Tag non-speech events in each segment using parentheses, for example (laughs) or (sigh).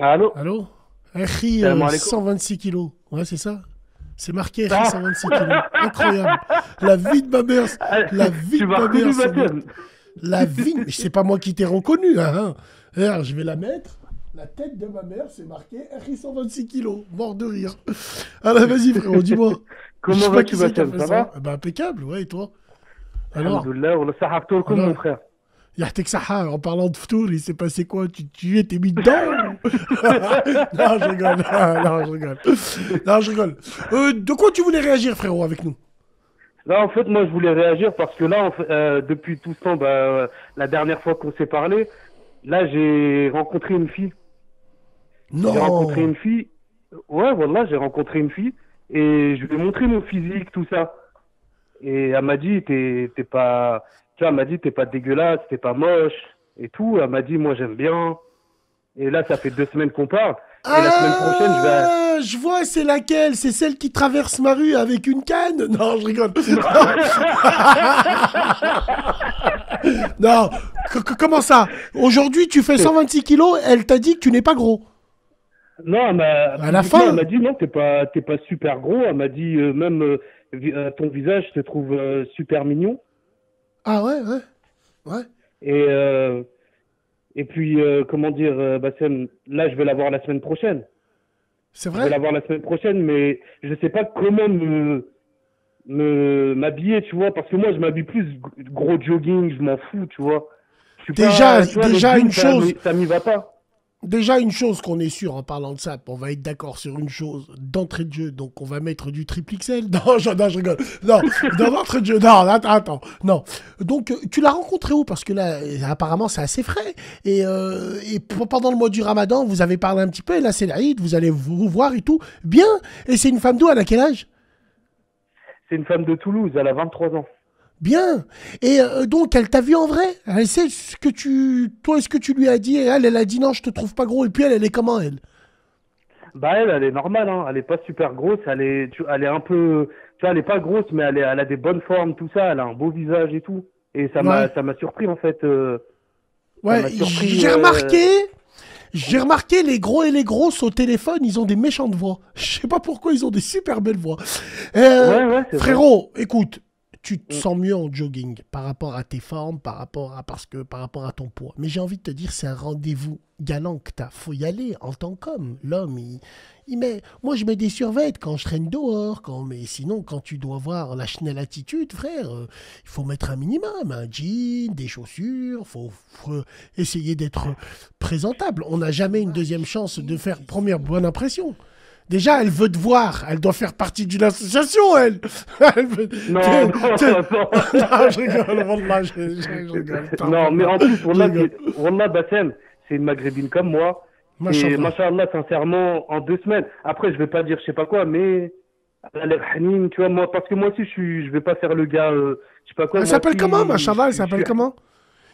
Allô Allô Ri, euh, alaikum. 126 kilos. Ouais, c'est ça C'est marqué Ri, 126 kilos. Incroyable. La vie de ma mère. (laughs) La vie Tu de ma mère. La vie. Mais c'est pas moi qui t'ai reconnu. Hein. hein. Regarde, je vais la mettre. La tête de ma mère, c'est marqué RI 126 kilos. Mort de rire. Alors, vas-y, frérot, dis-moi. (laughs) Comment vas-tu, fait Ça va Eh ben, impeccable, ouais, et toi Alors, Alhamdoulilah, tout le coup, Alors mon frère. Yahtek Saha, en parlant de Ftour, il s'est passé quoi? Tu, tu étais mis dedans (laughs) Non, je rigole. Non, je rigole. Non, je rigole. Euh, de quoi tu voulais réagir, frérot, avec nous? Là, en fait, moi, je voulais réagir parce que là, en fait, euh, depuis tout ce temps, bah, euh, la dernière fois qu'on s'est parlé, là, j'ai rencontré une fille. Non. J'ai rencontré une fille. Ouais, voilà, j'ai rencontré une fille et je lui ai montré mon physique, tout ça. Et elle m'a dit, t'es t'es pas, tu vois, elle m'a dit, t'es pas dégueulasse, t'es pas moche et tout. Elle m'a dit, moi, j'aime bien. Et là, ça fait deux semaines qu'on parle. Et la semaine prochaine, je vais. Ah, je vois, c'est laquelle? C'est celle qui traverse ma rue avec une canne? (laughs) Non, je rigole. (laughs) non, (laughs) c- comment ça? Aujourd'hui, tu fais 126 kilos, elle t'a dit que tu n'es pas gros. Non, elle m'a. À la fin Elle m'a dit, non, t'es pas, pas super gros. Elle m'a dit, euh, même euh, euh, ton visage, te trouve euh, super mignon. Ah ouais, ouais. Ouais. Et, et puis, euh, comment dire, euh, Bassem, là, je vais la voir la semaine prochaine. C'est Je vais vrai la semaine prochaine, mais je sais pas comment me me m'habiller, tu vois, parce que moi, je m'habille plus gros jogging, je m'en fous, tu vois. Je suis Déjà- tu vois, déjà une chose- Ça m'y va pas. Déjà, une chose qu'on est sûr en parlant de ça, on va être d'accord sur une chose d'entrée de jeu, donc on va mettre du triple XL. (laughs) Non, je, non, je rigole. Non, d'entrée de jeu, non, attends, attends, non. Donc, euh, tu l'as rencontré où? Parce que là, euh, apparemment, c'est assez frais. Et, euh, et pendant le mois du ramadan, vous avez parlé un petit peu, et là, c'est l'Aïd, vous allez vous voir et tout. Bien. Et c'est une femme d'où? Elle a quel âge? C'est une femme de Toulouse, elle a 23 ans. Bien. Et euh, donc, elle t'a vu en vrai? Elle sait ce que tu. Toi, est-ce que tu lui as dit Et elle, elle a dit non, je te trouve pas gros. Et puis, elle, elle est comment, elle? Bah elle, elle est normale, hein. Elle est pas super grosse, elle est, tu, elle est un peu, tu vois, elle est pas grosse, mais elle, est, elle a des bonnes formes, tout ça. Elle a un beau visage et tout. Et ça m'a, Ouais. m'a surpris en fait. euh, Ouais, j'ai euh, remarqué. J'ai remarqué les gros et les grosses au téléphone, ils ont des méchantes voix. (laughs) Je sais pas pourquoi ils ont des super belles voix. Euh, Ouais, ouais, vrai. frérot, écoute, tu te Mm. sens mieux en jogging par rapport à tes formes, par rapport à parce que par rapport à ton poids. Mais j'ai envie de te dire, c'est un rendez-vous galant que t'as. Faut y aller en tant qu'homme. L'homme, il, il met. Moi, je mets des survêtes quand je traîne dehors. Quand, mais sinon, quand tu dois voir la chenelle attitude, frère, euh, il faut mettre un minimum, un jean, des chaussures. Faut, faut essayer d'être présentable. On n'a jamais une deuxième chance de faire première bonne impression. Déjà, elle veut te voir. Elle doit faire partie d'une association, elle. (laughs) Elle veut- Non, non, non. (laughs) non, je rigole, wallah, je, je- je (laughs) rigole. Non, mais en plus, Wallah Bassem, c'est une maghrébine comme moi. Et Machallah. sincèrement, en deux semaines. Après, je vais pas dire je sais pas quoi, mais elle a l'air hanine, tu vois, moi, parce que moi aussi, je suis, je vais pas faire le gars, euh, je sais pas quoi. Elle s'appelle comment, machallah Elle s'appelle comment?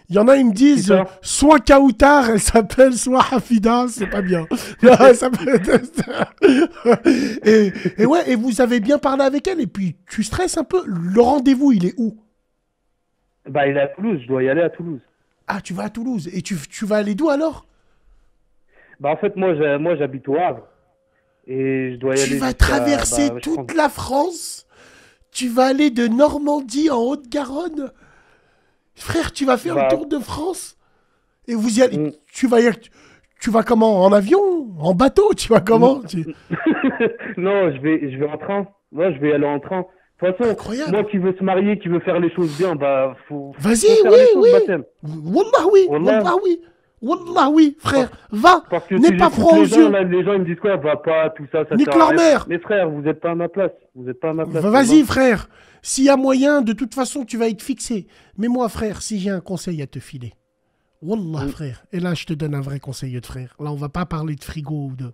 Il y en a, ils me disent, euh, soit Kautar, elle s'appelle, soit Hafida, c'est pas bien. (laughs) Et, et ouais, et vous avez bien parlé avec elle, et puis tu stresses un peu. Le rendez-vous, il est où? Bah, il est à Toulouse, je dois y aller à Toulouse. Ah, tu vas à Toulouse. Et tu, tu vas aller d'où alors? Bah, en fait, moi, j'habite au Havre. Et je dois y aller. Tu vas traverser bah, toute la France. Tu vas aller de Normandie en Haute-Garonne. Frère, tu vas faire Bah. le tour de France. Et vous y allez. Mm. Tu vas y aller- Tu vas comment En avion En bateau Tu vas comment Mm. Tu- (laughs) non, je vais, je vais en train. Moi, je vais aller en train. De toute façon, Incroyable. moi qui veux se marier, qui veut faire les choses bien, bah, faut. Vas-y, oui, oui. Wallah oui. Wallah oui. Wallah oui, frère. Va. N'aie pas froid aux les yeux. les gens, ils me disent quoi, va pas, tout ça, ça Nique leur mère. Mes frères, vous êtes pas à ma place. Vous êtes pas à ma place. Va- Vas-y, frère. S'il y a moyen, de toute façon, tu vas être fixé. Mais moi, frère, si j'ai un conseil à te filer. Wallah, Mm. frère. Et là, je te donne un vrai conseil de frère. Là, on va pas parler de frigo ou de.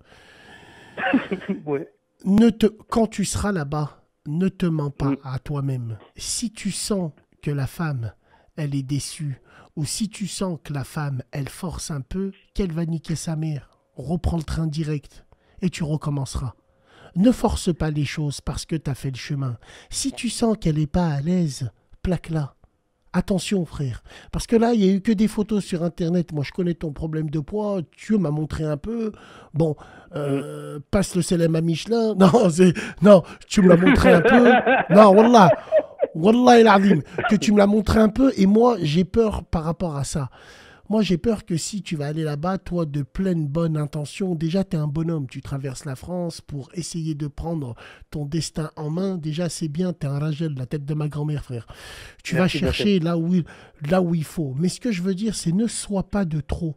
(laughs) ouais. ne te, quand tu seras là-bas, ne te mens pas Mm. à toi-même. Si tu sens que la femme, elle est déçue, ou si tu sens que la femme, elle force un peu, qu'elle va niquer sa mère, reprends le train direct et tu recommenceras. Ne force pas les choses parce que tu as fait le chemin. Si tu sens qu'elle n'est pas à l'aise, plaque-la. Attention, frère. Parce que là, il n'y a eu que des photos sur Internet. Moi, je connais ton problème de poids. Tu m'as montré un peu. Bon, euh, passe le célèbre à Michelin. (laughs) Non, non, tu me l'as montré un peu. Non, Wallah. Wallah el Que tu me l'as montré un peu. Et moi, j'ai peur par rapport à ça. Moi, j'ai peur que si tu vas aller là-bas, toi, de pleine bonne intention, déjà, tu es un bonhomme. Tu traverses la France pour essayer de prendre ton destin en main. Déjà, c'est bien, tu es un Ragel, la tête de ma grand-mère, frère. Tu vas chercher là où, il, là où il faut. Mais ce que je veux dire, c'est ne sois pas de trop.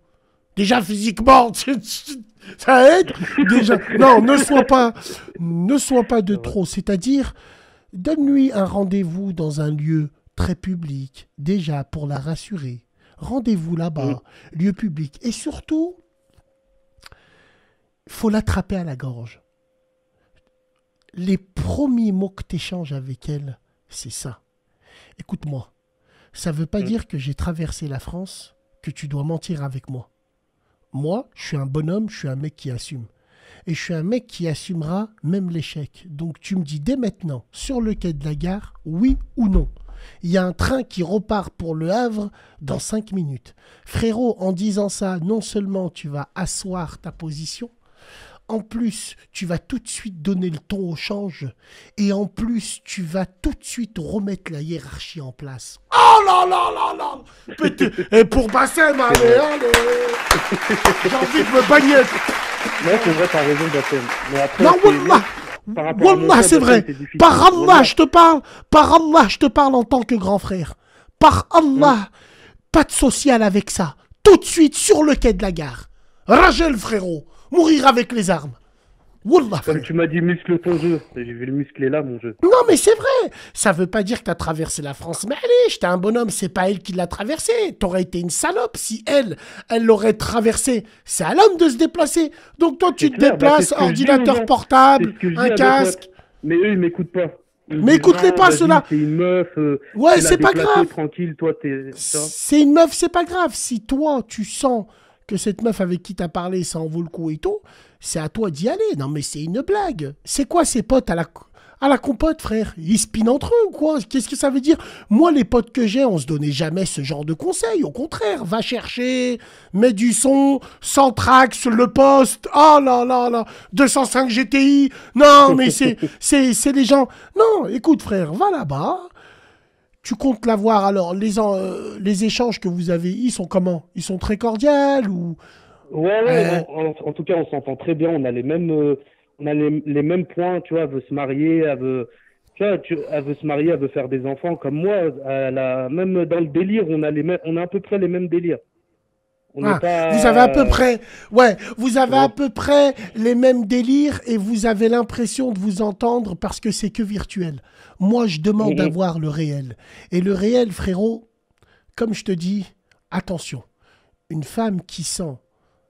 Déjà, physiquement, (laughs) ça aide. Déjà, non, ne sois pas, ne sois pas de trop. C'est-à-dire, donne-lui un rendez-vous dans un lieu très public, déjà pour la rassurer Rendez-vous là-bas, mm. lieu public. Et surtout, il faut l'attraper à la gorge. Les premiers mots que tu échanges avec elle, c'est ça. Écoute-moi, ça ne veut pas mm. dire que j'ai traversé la France, que tu dois mentir avec moi. Moi, je suis un bonhomme, je suis un mec qui assume. Et je suis un mec qui assumera même l'échec. Donc tu me dis dès maintenant, sur le quai de la gare, oui ou non. Il y a un train qui repart pour Le Havre dans 5 minutes. Frérot, en disant ça, non seulement tu vas asseoir ta position, en plus, tu vas tout de suite donner le ton au change. Et en plus, tu vas tout de suite remettre la hiérarchie en place. Oh là là là là Et pour Bassem, allez, allez J'ai envie de me bagner Ouais, c'est vrai, t'as raison, Bassem. Mais après, non, Wallah Wallah, c'est vrai. Par Allah, je te parle. Par Allah, je te parle en tant que grand frère. Par Allah, pas de social avec ça. Tout de suite sur le quai de la gare. Ragel, frérot. Mourir avec les armes. Comme tu m'as dit, muscle ton jeu. J'ai vu le muscler là, mon jeu. Non, mais c'est vrai. Ça veut pas dire que t'as traversé la France. Mais allez, j'étais un bonhomme, c'est pas elle qui l'a traversé. T'aurais été une salope si elle, elle l'aurait traversé. C'est à l'homme de se déplacer. Donc toi, tu te bah, déplaces, ordinateur portable, un casque. Mais eux, ils m'écoutent pas. mais écoute-les pas, ceux-là. C'est une meuf. Euh, ouais, c'est pas grave. Tranquille, toi, t'es. C'est une meuf, c'est pas grave. Si toi, tu sens que cette meuf avec qui t'as parlé, ça en vaut le coup et tout, c'est à toi d'y aller. Non, mais c'est une blague. C'est quoi ces potes à la, à la compote, frère? Ils spinent entre eux ou quoi? Qu'est-ce que ça veut dire? Moi, les potes que j'ai, on se donnait jamais ce genre de conseils. Au contraire, va chercher, mets du son, Centrax, le poste. Oh là là là 205 GTI. Non, mais c'est, (laughs) c'est, c'est les gens. Non, écoute, frère, va là-bas. Tu comptes l'avoir alors les, euh, les échanges que vous avez, ils sont comment? Ils sont très cordiaux ou? Ouais, ouais en, tout cas, on s'entend très bien. On a les mêmes, euh, on a les, les, mêmes points. Tu vois, elle veut se marier, elle veut, tu vois, tu, elle veut se marier, elle veut faire des enfants. Comme moi, elle a, même dans le délire, on a les mêmes, on a à peu près les mêmes délires. Ah, vous avez à peu près, ouais, vous avez à peu près les mêmes délires et vous avez l'impression de vous entendre parce que c'est que virtuel. Moi, je demande mhm. d'avoir le réel. Et le réel, frérot, comme je te dis, attention. Une femme qui sent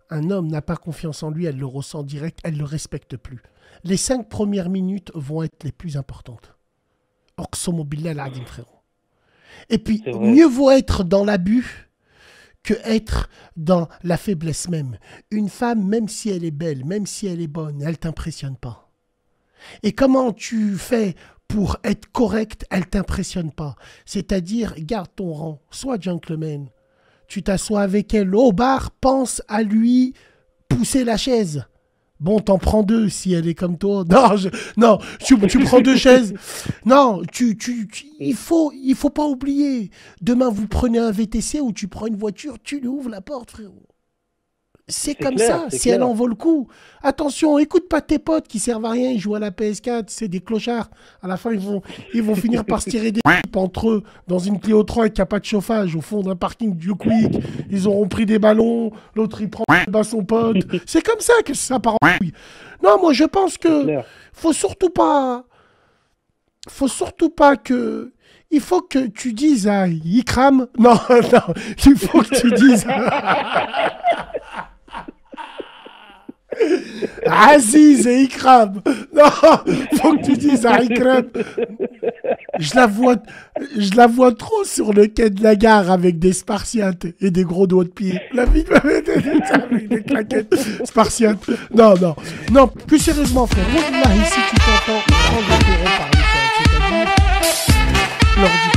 un homme n'a pas confiance en lui, elle le ressent direct, elle le respecte plus. Les cinq premières minutes vont être les plus importantes. l'adim, frérot. Et puis, mieux vaut être dans l'abus que être dans la faiblesse même. Une femme, même si elle est belle, même si elle est bonne, elle t'impressionne pas. Et comment tu fais pour être correct, elle t'impressionne pas. C'est-à-dire, garde ton rang, sois gentleman, tu t'assois avec elle au bar, pense à lui pousser la chaise. Bon, t'en prends deux si elle est comme toi. (laughs) Non, non, tu, prends deux chaises. (laughs) Non, tu, tu, il faut, il faut pas oublier. Demain, vous prenez un VTC ou tu prends une voiture, tu lui ouvres la porte, frérot. C'est comme ça, si elle en vaut le coup. Attention, écoute pas tes potes qui servent à rien, ils jouent à la PS4, c'est des clochards. À la fin, ils vont, ils vont finir par se tirer des (laughs) entre eux dans une Clio 3 qui a pas de chauffage au fond d'un parking du Quick. Ils auront pris des ballons, l'autre il prend son pote. (laughs) C'est comme ça que ça part en Non, moi je pense que faut surtout pas. Faut surtout pas que il faut que tu dises à Ikram. Non, (laughs) non, il faut que tu dises. Aziz et Ikram. Non, faut que tu dises à Ikram. Je la vois, je la vois trop sur le quai de la gare avec des spartiates et des gros doigts de pied. La vie avec des claquettes spartiates. Non, non, non. Plus sérieusement, frère. Là, ici, tu t'entends prendre l'apéro par le c'est-à-dire lors du